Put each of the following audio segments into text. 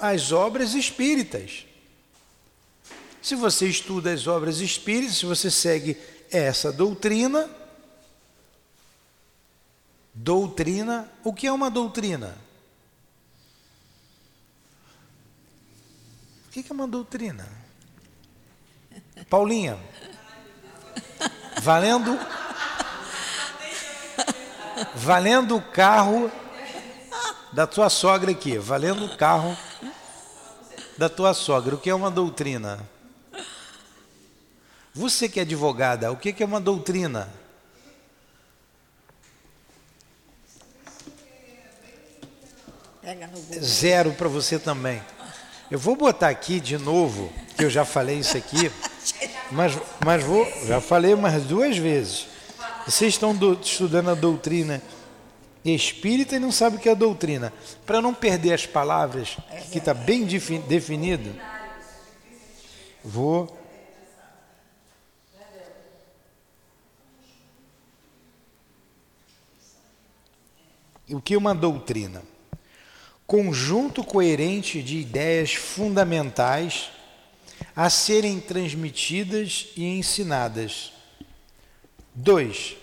as obras espíritas. Se você estuda as obras espíritas, se você segue essa doutrina, doutrina, o que é uma doutrina? O que é uma doutrina? Paulinha, valendo valendo o carro da tua sogra aqui, valendo o carro da tua sogra. O que é uma doutrina? Você que é advogada, o que é uma doutrina? Zero para você também. Eu vou botar aqui de novo, que eu já falei isso aqui, mas, mas vou, já falei umas duas vezes. Vocês estão do, estudando a doutrina espírita e não sabem o que é doutrina. Para não perder as palavras, que está bem definido, vou. O que é uma doutrina? Conjunto coerente de ideias fundamentais a serem transmitidas e ensinadas. 2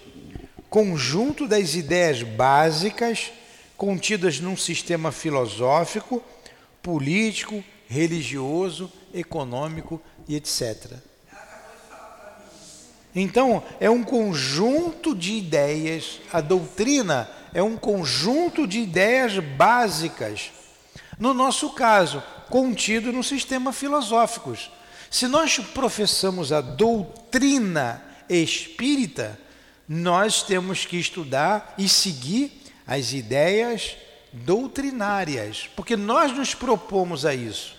conjunto das ideias básicas contidas num sistema filosófico, político, religioso, econômico e etc. Então, é um conjunto de ideias, a doutrina é um conjunto de ideias básicas. No nosso caso, contido no sistema filosófico. Se nós professamos a doutrina espírita, nós temos que estudar e seguir as ideias doutrinárias, porque nós nos propomos a isso.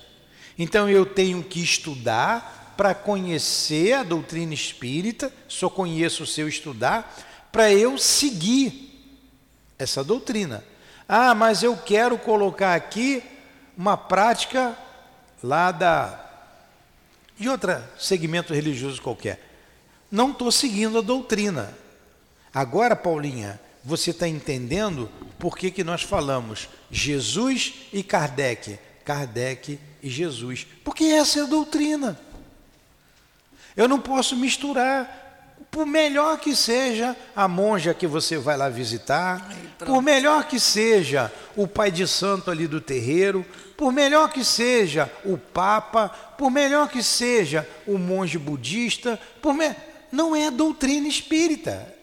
Então eu tenho que estudar para conhecer a doutrina espírita, só conheço se eu estudar, para eu seguir essa doutrina. Ah, mas eu quero colocar aqui uma prática lá da de outro segmento religioso qualquer. Não estou seguindo a doutrina, Agora, Paulinha, você está entendendo por que, que nós falamos Jesus e Kardec, Kardec e Jesus? Porque essa é a doutrina. Eu não posso misturar. Por melhor que seja a monja que você vai lá visitar, por melhor que seja o pai de santo ali do terreiro, por melhor que seja o papa, por melhor que seja o monge budista, me... não é doutrina espírita,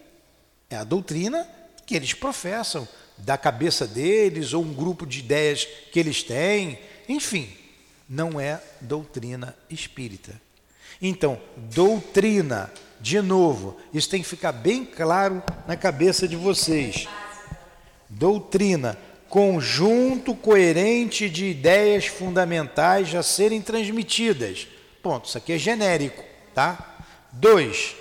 é a doutrina que eles professam, da cabeça deles, ou um grupo de ideias que eles têm, enfim, não é doutrina espírita. Então, doutrina, de novo, isso tem que ficar bem claro na cabeça de vocês. Doutrina, conjunto coerente de ideias fundamentais a serem transmitidas. Ponto, isso aqui é genérico, tá? Dois,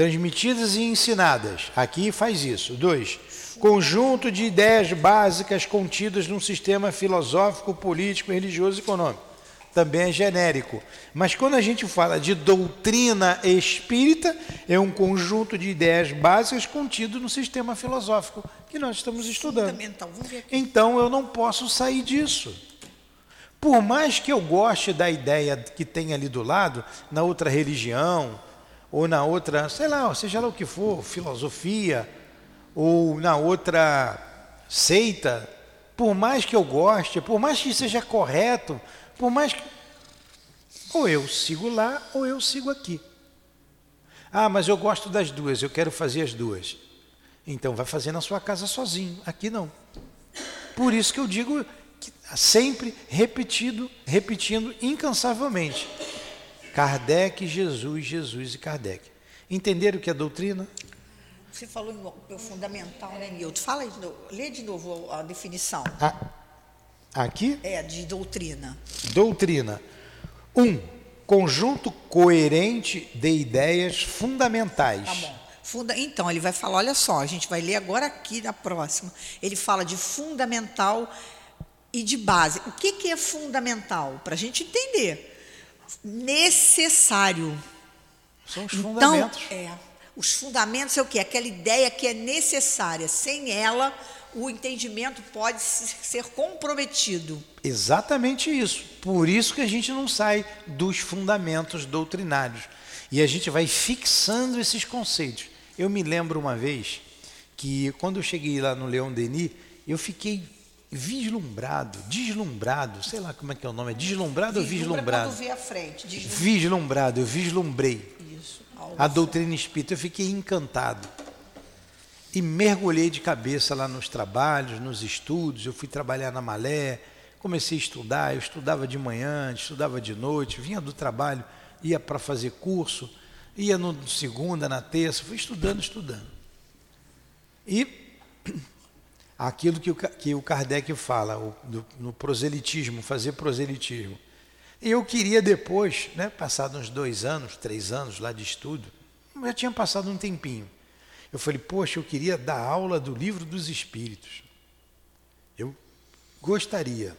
transmitidas e ensinadas. Aqui faz isso. Dois, conjunto de ideias básicas contidas num sistema filosófico, político, religioso e econômico. Também é genérico. Mas quando a gente fala de doutrina espírita, é um conjunto de ideias básicas contido no sistema filosófico que nós estamos estudando. Então eu não posso sair disso. Por mais que eu goste da ideia que tem ali do lado, na outra religião, ou na outra, sei lá, seja lá o que for, filosofia, ou na outra seita, por mais que eu goste, por mais que seja correto, por mais que. Ou eu sigo lá, ou eu sigo aqui. Ah, mas eu gosto das duas, eu quero fazer as duas. Então vai fazer na sua casa sozinho, aqui não. Por isso que eu digo que sempre repetido, repetindo incansavelmente. Kardec, Jesus, Jesus e Kardec. Entenderam o que é doutrina? Você falou o fundamental, né, Milton? Fala de novo, lê de novo a definição. Ah, aqui? É, de doutrina. Doutrina. Um, conjunto coerente de ideias fundamentais. Tá bom. Funda, então, ele vai falar, olha só, a gente vai ler agora aqui na próxima. Ele fala de fundamental e de base. O que, que é fundamental? Para a gente entender necessário. São os então, fundamentos. É, os fundamentos é o quê? Aquela ideia que é necessária. Sem ela, o entendimento pode ser comprometido. Exatamente isso. Por isso que a gente não sai dos fundamentos doutrinários. E a gente vai fixando esses conceitos. Eu me lembro uma vez que quando eu cheguei lá no Leão Denis, eu fiquei vislumbrado, deslumbrado, sei lá como é que é o nome, é deslumbrado Vislumbra ou vislumbrado? Quando vê a frente. Deslumbra. Vislumbrado, eu vislumbrei Isso. a doutrina espírita, eu fiquei encantado. E mergulhei de cabeça lá nos trabalhos, nos estudos, eu fui trabalhar na Malé, comecei a estudar, eu estudava de manhã, estudava de noite, vinha do trabalho, ia para fazer curso, ia no segunda, na terça, fui estudando, estudando. E aquilo que o, que o Kardec fala, o, do, no proselitismo, fazer proselitismo. E eu queria depois, né, passado uns dois anos, três anos lá de estudo, já tinha passado um tempinho. Eu falei, poxa, eu queria dar aula do livro dos Espíritos. Eu gostaria.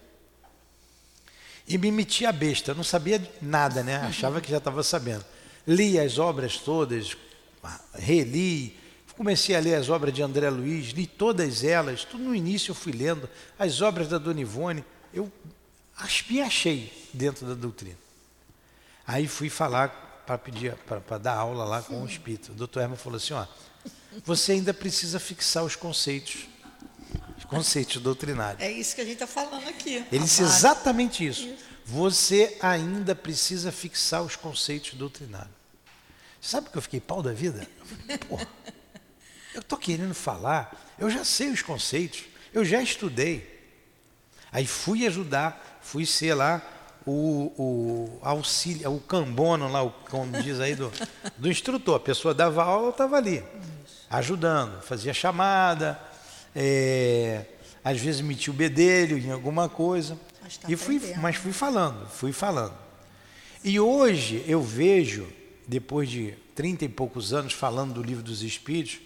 E me meti a besta, não sabia nada, né? Achava que já estava sabendo. Li as obras todas, reli, comecei a ler as obras de André Luiz, li todas elas, tudo no início eu fui lendo, as obras da Dona Ivone, eu me achei dentro da doutrina. Aí fui falar para pedir, para dar aula lá com o Espírito. O doutor Herman falou assim, ó, você ainda precisa fixar os conceitos, os conceitos doutrinários. É isso que a gente está falando aqui. Ele disse exatamente isso. isso. Você ainda precisa fixar os conceitos doutrinários. Sabe que eu fiquei pau da vida? Porra, eu estou querendo falar, eu já sei os conceitos, eu já estudei. Aí fui ajudar, fui ser lá o, o auxílio, o cambono lá, o, como diz aí, do, do instrutor. A pessoa dava aula, eu estava ali, ajudando, fazia chamada, é, às vezes metia o bedelho em alguma coisa. Mas, tá e fui, mas fui falando, fui falando. E hoje eu vejo, depois de trinta e poucos anos falando do livro dos Espíritos,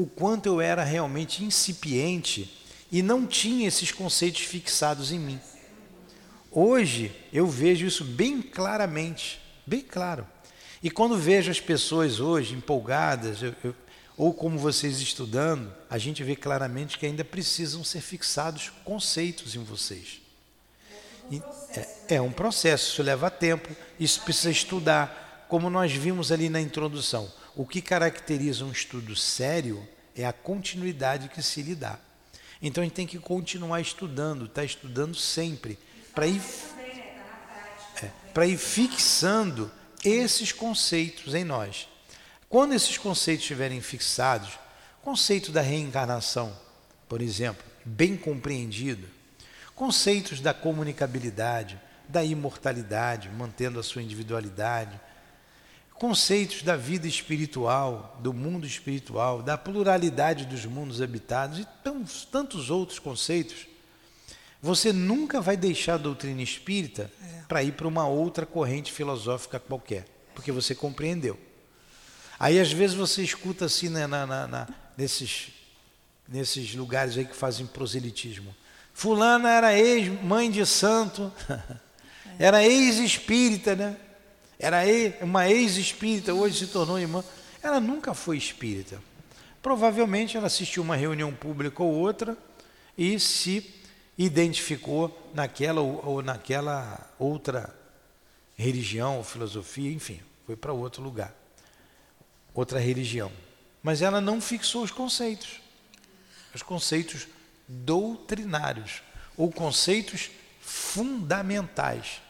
o quanto eu era realmente incipiente e não tinha esses conceitos fixados em mim. Hoje eu vejo isso bem claramente, bem claro. E quando vejo as pessoas hoje empolgadas, eu, eu, ou como vocês estudando, a gente vê claramente que ainda precisam ser fixados conceitos em vocês. É, é um processo, isso leva tempo, isso precisa estudar, como nós vimos ali na introdução. O que caracteriza um estudo sério é a continuidade que se lhe dá. Então a gente tem que continuar estudando, está estudando sempre, para ir, é, ir fixando esses conceitos em nós. Quando esses conceitos estiverem fixados, conceito da reencarnação, por exemplo, bem compreendido, conceitos da comunicabilidade, da imortalidade, mantendo a sua individualidade, conceitos da vida espiritual, do mundo espiritual, da pluralidade dos mundos habitados e tantos, tantos outros conceitos, você nunca vai deixar a doutrina espírita é. para ir para uma outra corrente filosófica qualquer, porque você compreendeu. Aí às vezes você escuta assim né, na, na, na, nesses, nesses lugares aí que fazem proselitismo. Fulana era ex-mãe de santo, era ex-espírita, né? Era uma ex-espírita, hoje se tornou irmã. Ela nunca foi espírita. Provavelmente ela assistiu uma reunião pública ou outra e se identificou naquela ou, naquela outra religião ou filosofia, enfim, foi para outro lugar, outra religião. Mas ela não fixou os conceitos, os conceitos doutrinários ou conceitos fundamentais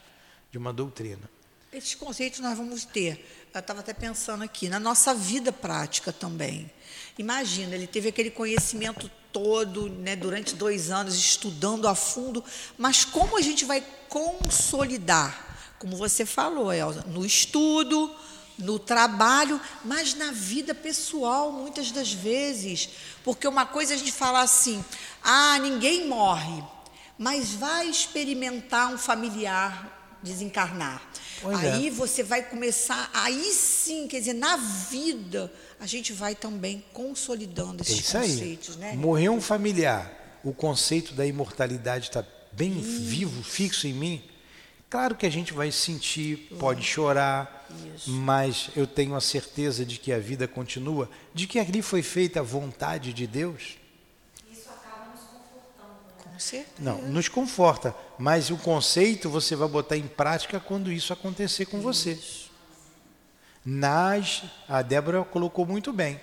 de uma doutrina. Esses conceitos nós vamos ter. Eu estava até pensando aqui, na nossa vida prática também. Imagina, ele teve aquele conhecimento todo, né, durante dois anos, estudando a fundo, mas como a gente vai consolidar? Como você falou, Elza, no estudo, no trabalho, mas na vida pessoal, muitas das vezes. Porque uma coisa é a gente falar assim: ah, ninguém morre, mas vai experimentar um familiar desencarnar. Pois aí é. você vai começar, aí sim, quer dizer, na vida, a gente vai também consolidando esses é conceitos. Aí. Né? Morreu um familiar, o conceito da imortalidade está bem vivo, fixo em mim. Claro que a gente vai sentir, pode chorar, Isso. mas eu tenho a certeza de que a vida continua, de que ali foi feita a vontade de Deus. Isso acaba nos certeza. Não, nos conforta. Mas o conceito você vai botar em prática quando isso acontecer com você. Nas, a Débora colocou muito bem.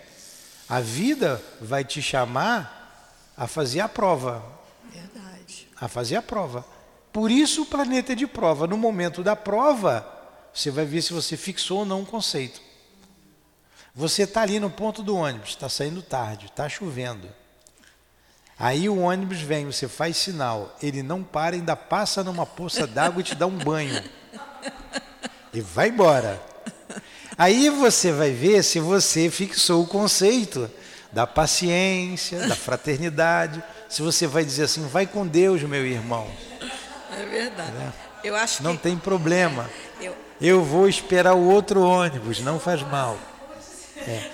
A vida vai te chamar a fazer a prova. Verdade. A fazer a prova. Por isso o planeta é de prova. No momento da prova, você vai ver se você fixou ou não um conceito. Você está ali no ponto do ônibus, está saindo tarde, está chovendo. Aí o ônibus vem, você faz sinal, ele não para, ainda passa numa poça d'água e te dá um banho. E vai embora. Aí você vai ver se você fixou o conceito da paciência, da fraternidade. Se você vai dizer assim, vai com Deus, meu irmão. É verdade. Eu acho Não que tem problema. eu, Eu vou esperar o outro ônibus, não faz mal.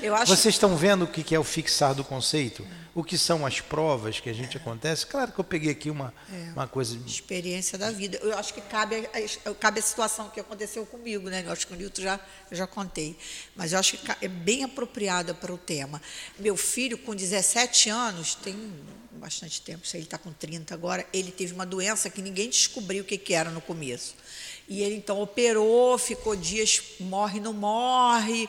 eu acho Vocês estão vendo o que é o fixar do conceito? O que são as provas que a gente acontece? Claro que eu peguei aqui uma, uma coisa. experiência da vida. Eu acho que cabe a, cabe a situação que aconteceu comigo, né? Eu acho que o Nilton já, já contei. Mas eu acho que é bem apropriada para o tema. Meu filho, com 17 anos, tem bastante tempo, se ele está com 30 agora, ele teve uma doença que ninguém descobriu o que, que era no começo. E ele então operou, ficou dias, morre, não morre.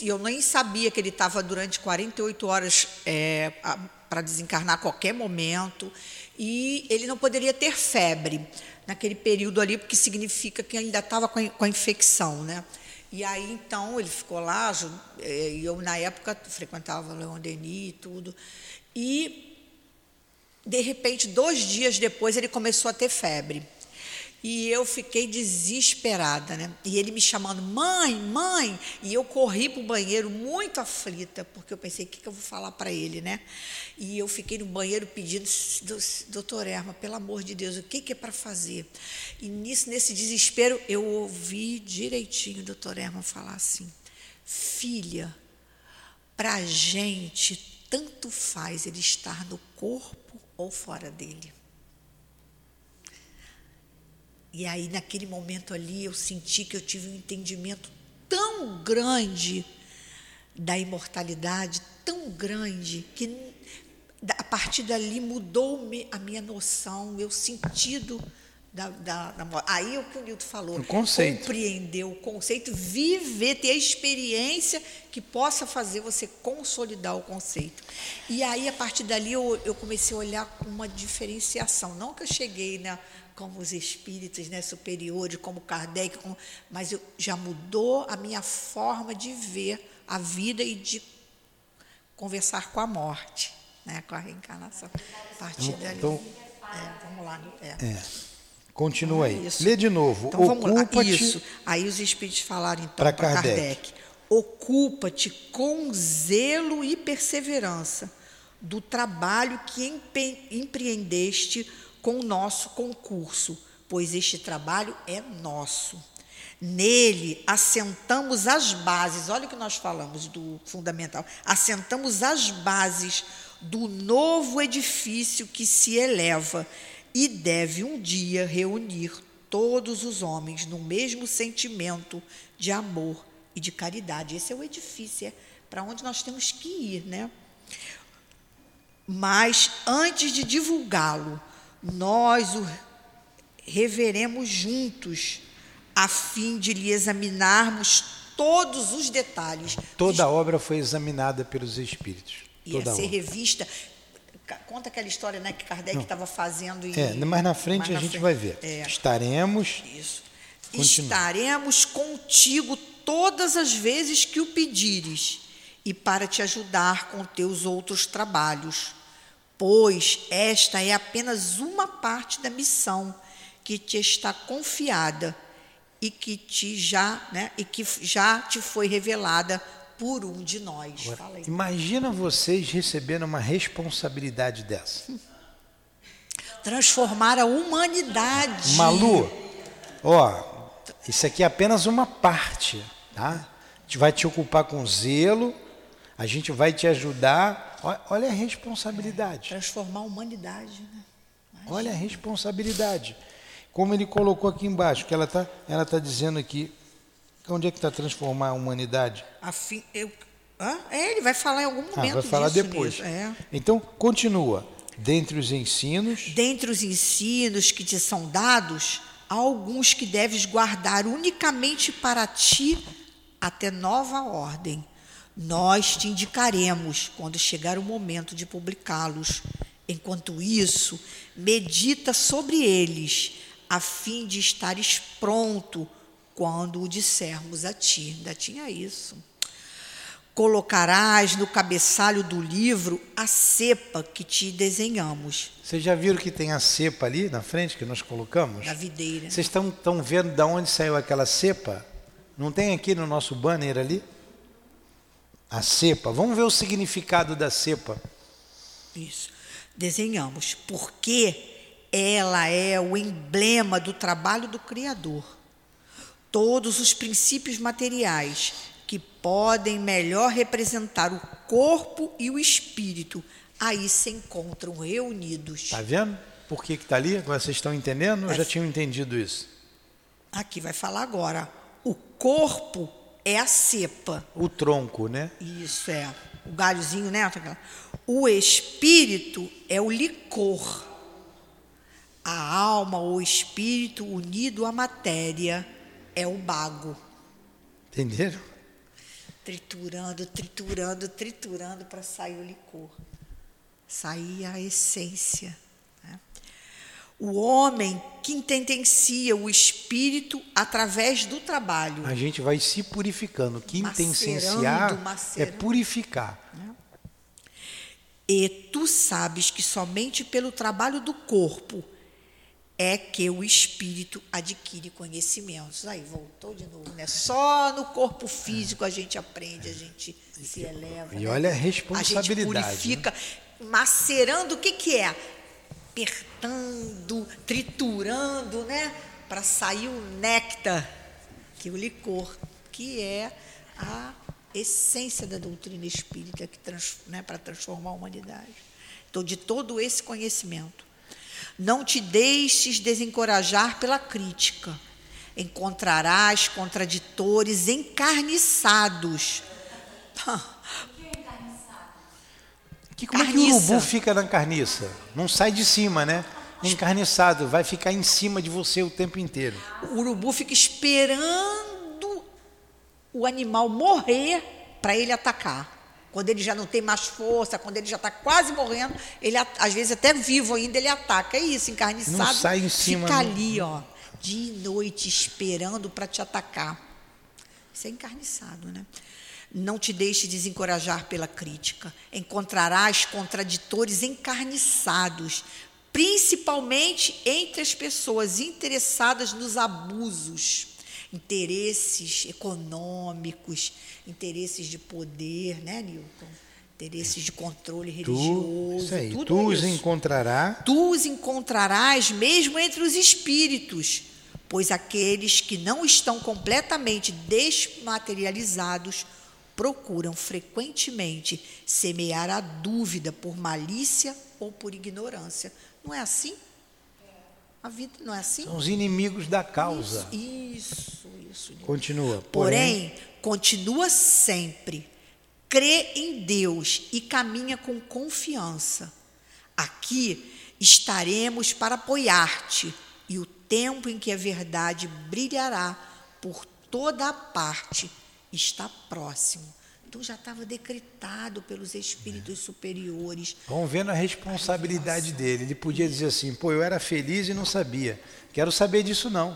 E eu nem sabia que ele estava durante 48 horas para desencarnar a qualquer momento. E ele não poderia ter febre naquele período ali, porque significa que ainda estava com, a- com a infecção, né? E aí, então, ele ficou lá, eh, e eu, na época, frequentava Leon Denis e tudo. E de repente, dois dias depois, ele começou a ter febre. E eu fiquei desesperada, né? E ele me chamando, mãe, mãe. E eu corri para o banheiro muito aflita, porque eu pensei, o que, que eu vou falar para ele, né? E eu fiquei no banheiro pedindo, "Do- doutor Erma, pelo amor de Deus, o que, que é para fazer? E nisso, nesse desespero, eu ouvi direitinho o doutor Erma falar assim, filha, para a gente, tanto faz ele estar no corpo ou fora dele. E aí, naquele momento ali, eu senti que eu tive um entendimento tão grande da imortalidade, tão grande, que a partir dali mudou a minha noção, meu sentido da, da, da morte. Aí é o que o Nilton falou. O conceito. Compreender o conceito, viver, ter a experiência que possa fazer você consolidar o conceito. E aí, a partir dali, eu, eu comecei a olhar com uma diferenciação. Não que eu cheguei né, como os espíritos né, superiores, como Kardec, como- mas eu, já mudou a minha forma de ver a vida e de conversar com a morte, né, com a reencarnação. A partir dali. Então- é, vamos lá. É. É. Continua aí. Isso. Lê de novo. Então vamos lá. Ocupa-te. Isso. Aí os espíritos falaram então para Kardec. Kardec. Ocupa-te com zelo e perseverança do trabalho que empreendeste com o nosso concurso, pois este trabalho é nosso. Nele assentamos as bases, olha o que nós falamos do fundamental. Assentamos as bases do novo edifício que se eleva e deve um dia reunir todos os homens no mesmo sentimento de amor e de caridade. Esse é o edifício, é para onde nós temos que ir, né? Mas antes de divulgá-lo, nós o reveremos juntos, a fim de lhe examinarmos todos os detalhes. Toda a obra foi examinada pelos espíritos. ia Toda ser revista. Conta aquela história né, que Kardec estava fazendo. E, É, mas na frente mais a na gente frente. vai ver. É. Estaremos. Isso. Continua. Estaremos contigo todas as vezes que o pedires e para te ajudar com teus outros trabalhos, pois esta é apenas uma parte da missão que te está confiada e que te já, né, e que já te foi revelada por um de nós. Aí. Imagina vocês recebendo uma responsabilidade dessa. Transformar a humanidade. Malu, ó, isso aqui é apenas uma parte, tá? A gente vai te ocupar com zelo, a gente vai te ajudar. Olha a responsabilidade. Transformar a humanidade. Né? Olha a responsabilidade. Como ele colocou aqui embaixo, que ela está ela tá dizendo aqui. Onde é que está transformar a humanidade? Eu, hã? É, ele vai falar em algum Ah, momento vai falar disso, depois. É. Então, continua. Dentre os ensinos, Dentre os ensinos que te são dados, há alguns que deves guardar unicamente para ti até nova ordem. Nós te indicaremos quando chegar o momento de publicá-los. Enquanto isso, medita sobre eles, a fim de estares pronto quando o dissermos a ti. Ainda tinha isso. Colocarás no cabeçalho do livro a cepa que te desenhamos, vocês já viram que tem a cepa ali na frente que nós colocamos? da videira. Vocês estão, vendo de onde saiu aquela cepa? Não tem aqui no nosso banner ali? A cepa. Vamos ver o significado da cepa. Isso. Desenhamos, porque ela é o emblema do trabalho do Criador. Todos os princípios materiais que podem melhor representar o corpo e o espírito aí se encontram reunidos. Está vendo? Por que está ali? Agora vocês estão entendendo? Eu já tinham entendido isso. Aqui vai falar agora. O corpo é a cepa. O tronco, né? Isso é. O galhozinho, né? O espírito é o licor. A alma ou espírito unido à matéria é o bago. Entenderam? Triturando, triturando, triturando para sair o licor. Sair a essência. né? O homem que intendencia o espírito através do trabalho. A gente vai se purificando. Intensenciar é purificar. E tu sabes que somente pelo trabalho do corpo é que o espírito adquire conhecimentos. Aí voltou de novo, né? Só no corpo físico a gente aprende, a gente se eleva. E né? olha a A gente responsabilidade. né? purifica, macerando o que que é? Apertando, triturando, né? Para sair o néctar, que é o licor, que é a essência da doutrina espírita que trans, né, para transformar a humanidade. Então, de todo esse conhecimento, não te deixes desencorajar pela crítica. Encontrarás contraditores encarniçados. Que, como é que o Carniça. urubu fica na carniça? Não sai de cima, né? Encarniçado, vai ficar em cima de você o tempo inteiro. O urubu fica esperando o animal morrer para ele atacar. Quando ele já não tem mais força, quando ele já está quase morrendo, ele às vezes até vivo ainda ele ataca. É isso, encarniçado. Não sai em cima, Fica não. ali, ó, de noite esperando para te atacar. Isso é encarniçado, né? Não te deixe desencorajar pela crítica. Encontrarás contraditores encarniçados, principalmente entre as pessoas interessadas nos abusos, interesses econômicos, interesses de poder, né, Newton? Interesses de controle Tu, religioso, isso aí, tudo tu os isso encontrará tu os encontrarás mesmo entre os espíritos, pois aqueles que não estão completamente desmaterializados procuram frequentemente semear a dúvida por malícia ou por ignorância. Não é assim? A vida não é assim? são os inimigos da causa. Isso, isso. Nilton. Continua. Porém, continua sempre. Crê em Deus e caminha com confiança. Aqui estaremos para apoiar-te, e o tempo em que a verdade brilhará por toda a parte está próximo. Então já estava decretado pelos espíritos superiores. Vamos vendo a responsabilidade dele. Ele podia dizer assim: pô, eu era feliz e não sabia. Quero saber disso não.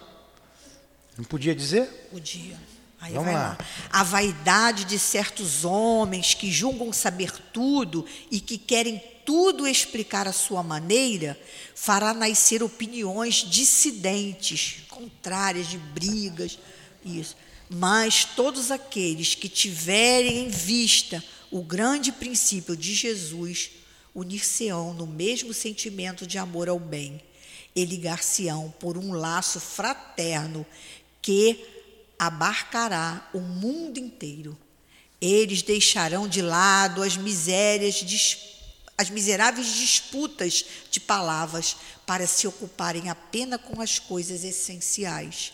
Não podia dizer? O dia. Aí Vamos vai lá. lá. A vaidade de certos homens que julgam saber tudo e que querem tudo explicar à sua maneira fará nascer opiniões dissidentes, contrárias de brigas, isso. Mas todos aqueles que tiverem em vista o grande princípio de Jesus unir-se-ão no mesmo sentimento de amor ao bem e ligar-se-ão por um laço fraterno que abarcará o mundo inteiro. Eles deixarão de lado as misérias, as miseráveis disputas de palavras para se ocuparem apenas com as coisas essenciais.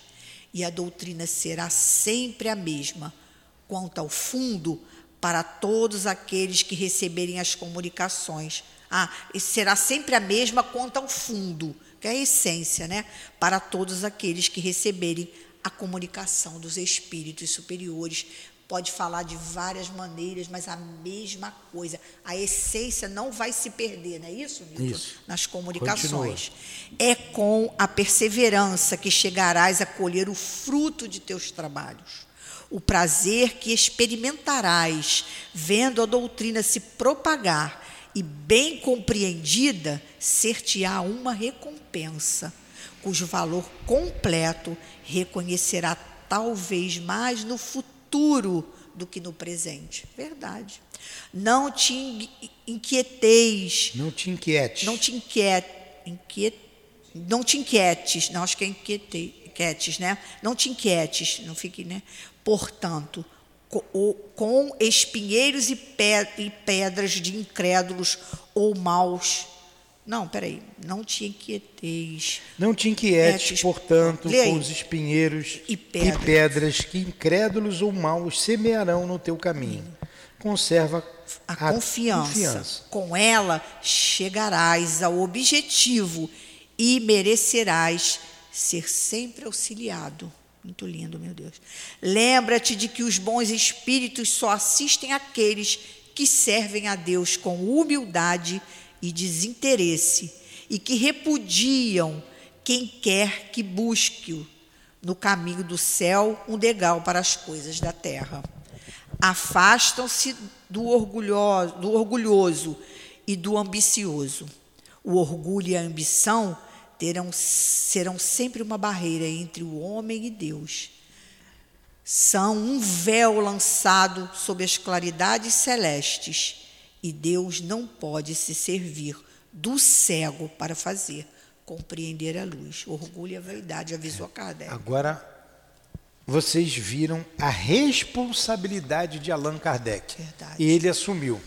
E a doutrina será sempre a mesma, quanto ao fundo, para todos aqueles que receberem as comunicações Ah, e será sempre a mesma quanto ao fundo, que é a essência, né? Para todos aqueles que receberem a comunicação dos espíritos superiores. Pode falar de várias maneiras, mas a mesma coisa. A essência não vai se perder, não é isso, Milton? Isso. Nas comunicações. É com a perseverança que chegarás a colher o fruto de teus trabalhos. O prazer que experimentarás vendo a doutrina se propagar e bem compreendida, ser-te-á uma recompensa, cujo valor completo reconhecerá talvez mais no futuro do que no presente. Verdade. Não te in- inquieteis, Não te inquietes. não te inquiete, inquiet, não te inquietes, não acho que é inquiete, inquietes, né? Não te inquietes, não fique, né? Portanto, com espinheiros e pedras de incrédulos ou maus. Não, peraí, não te inquieteis. Não te inquietes, Inquietes. portanto, com os espinheiros E pedras. pedras que incrédulos ou maus semearão no teu caminho. Conserva a, confiança. Com ela chegarás ao objetivo e merecerás ser sempre auxiliado. Muito lindo, meu Deus. Lembra-te de que os bons espíritos só assistem aqueles que servem a Deus com humildade e desinteresse e que repudiam quem quer que busque-o no caminho do céu um degrau para as coisas da terra afastam-se do do orgulhoso e do ambicioso. O orgulho e a ambição terão, serão sempre uma barreira entre o homem e Deus. São um véu lançado sobre as claridades celestes, e Deus não pode se servir do cego para fazer compreender a luz. Orgulho e a vaidade, avisou Kardec. Agora, vocês viram a responsabilidade de Allan Kardec. Verdade. E ele assumiu.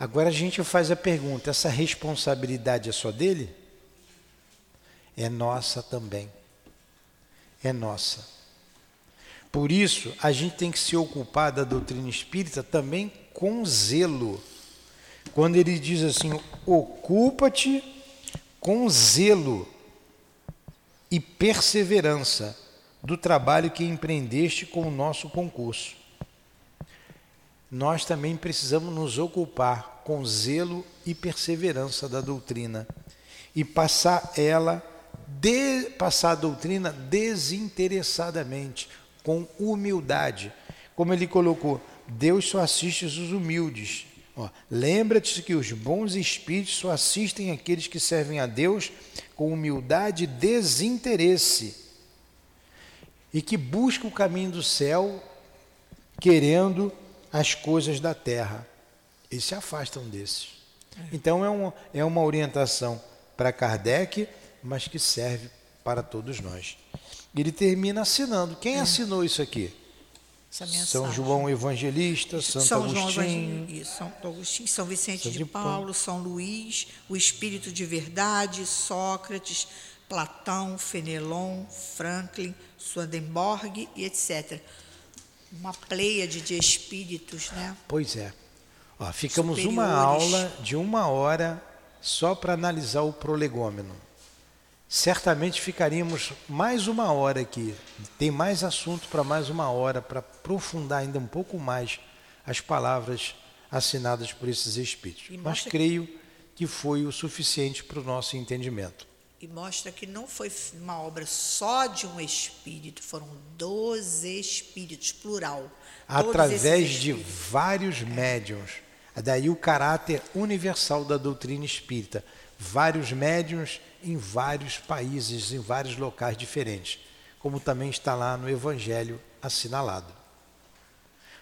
Agora a gente faz a pergunta: essa responsabilidade é só dele? É nossa também. É nossa. Por isso, a gente tem que se ocupar da doutrina espírita também com zelo. Quando ele diz assim: ocupa-te com zelo e perseverança do trabalho que empreendeste com o nosso concurso. Nós também precisamos nos ocupar com zelo e perseverança da doutrina e passar ela de, passar a doutrina desinteressadamente, com humildade. Como ele colocou, Deus só assiste os humildes. Lembra-te que os bons espíritos só assistem aqueles que servem a Deus com humildade e desinteresse e que buscam o caminho do céu querendo as coisas da terra. Eles se afastam desses. Então é, um, é uma orientação para Kardec, mas que serve para todos nós. Ele termina assinando. Quem assinou isso aqui? Essa São. João Evangelista, Santo São João Agostinho. São Agostinho, São Vicente São de, Paulo, São Luís, o Espírito de Verdade, Sócrates, Platão, Fenelon, Franklin, Swedenborg e etc. Uma pleiade de espíritos, né? Pois é. Ó, ficamos uma Superiores. aula de uma hora só para analisar o prolegômeno. Certamente ficaríamos mais uma hora aqui. Tem mais assunto para mais uma hora, para aprofundar ainda um pouco mais as palavras assinadas por esses espíritos. Mas creio que foi o suficiente para o nosso entendimento. E mostra que não foi uma obra só de um espírito, foram 12 espíritos, plural. Através de vários médiums. Daí o caráter universal da doutrina espírita. Vários médiums em vários países, em vários locais diferentes, como também está lá no Evangelho assinalado.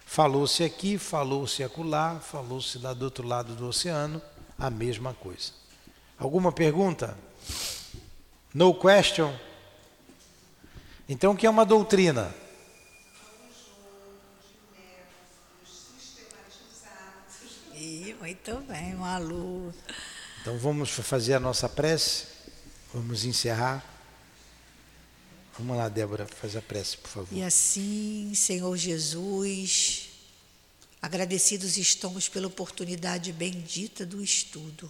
Falou-se aqui, falou-se acolá, falou-se lá do outro lado do oceano, a mesma coisa. Alguma pergunta? No question? Então, o que é uma doutrina? Ih, muito bem, Malu. Então vamos fazer a nossa prece, vamos encerrar. Vamos lá, Débora, faz a prece, por favor. E assim, Senhor Jesus, agradecidos estamos pela oportunidade bendita do estudo.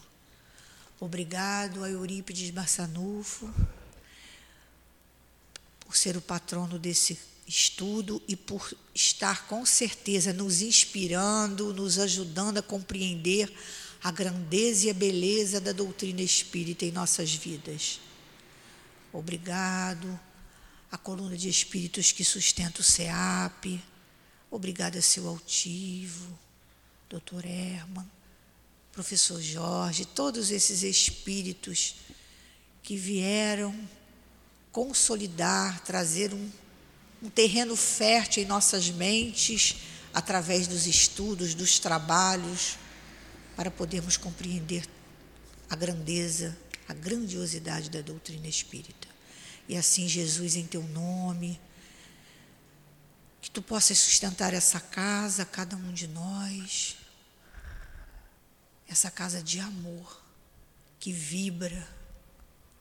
Obrigado a Eurípides Bassanufo por ser o patrono desse estudo e por estar com certeza nos inspirando, nos ajudando a compreender a grandeza e a beleza da doutrina espírita em nossas vidas. Obrigado à coluna de espíritos que sustenta o SEAP. Obrigada, seu altivo, doutor Herman, professor Jorge, todos esses espíritos que vieram consolidar, trazer um, um terreno fértil em nossas mentes, através dos estudos, dos trabalhos, para podermos compreender a grandeza, a grandiosidade da doutrina espírita. E assim, Jesus, em teu nome, que tu possas sustentar essa casa, cada um de nós, essa casa de amor, que vibra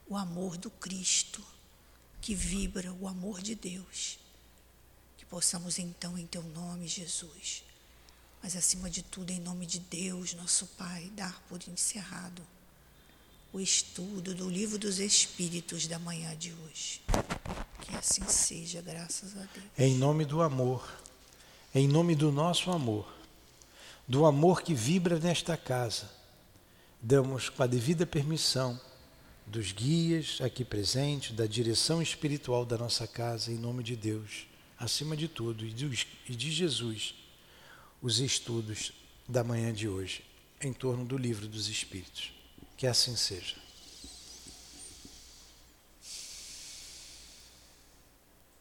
o amor do Cristo que vibra o amor de Deus. Que possamos então, em Teu nome, Jesus, mas acima de tudo, em nome de Deus, nosso Pai, dar por encerrado o estudo do Livro dos Espíritos da manhã de hoje. Que assim seja, graças a Deus. Em nome do amor, em nome do nosso amor, do amor que vibra nesta casa, damos com a devida permissão dos guias aqui presentes, da direção espiritual da nossa casa, em nome de Deus, acima de tudo, e de Jesus, os estudos da manhã de hoje, em torno do livro dos Espíritos. Que assim seja.